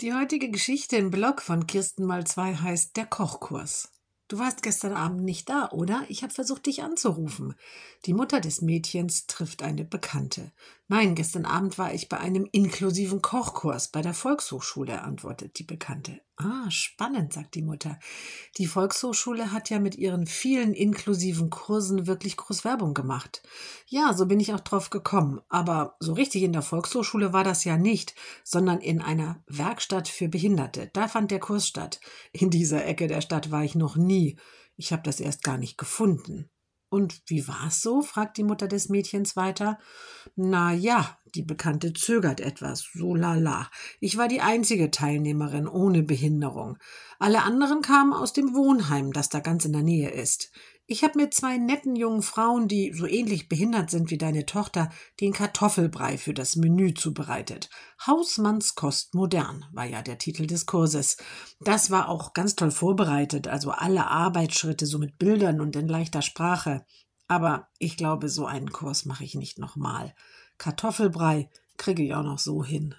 Die heutige Geschichte im Blog von Kirsten mal zwei heißt Der Kochkurs. Du warst gestern Abend nicht da, oder? Ich habe versucht, dich anzurufen. Die Mutter des Mädchens trifft eine Bekannte. Nein, gestern Abend war ich bei einem inklusiven Kochkurs bei der Volkshochschule, antwortet die Bekannte. Ah, spannend, sagt die Mutter. Die Volkshochschule hat ja mit ihren vielen inklusiven Kursen wirklich groß Werbung gemacht. Ja, so bin ich auch drauf gekommen. Aber so richtig in der Volkshochschule war das ja nicht, sondern in einer Werkstatt für Behinderte. Da fand der Kurs statt. In dieser Ecke der Stadt war ich noch nie. Ich habe das erst gar nicht gefunden. Und wie war's so? fragt die Mutter des Mädchens weiter. Na ja, die Bekannte zögert etwas. So lala. Ich war die einzige Teilnehmerin ohne Behinderung. Alle anderen kamen aus dem Wohnheim, das da ganz in der Nähe ist. Ich habe mit zwei netten jungen Frauen, die so ähnlich behindert sind wie deine Tochter, den Kartoffelbrei für das Menü zubereitet. Hausmannskost modern war ja der Titel des Kurses. Das war auch ganz toll vorbereitet, also alle Arbeitsschritte so mit Bildern und in leichter Sprache. Aber ich glaube, so einen Kurs mache ich nicht nochmal. Kartoffelbrei kriege ich auch noch so hin.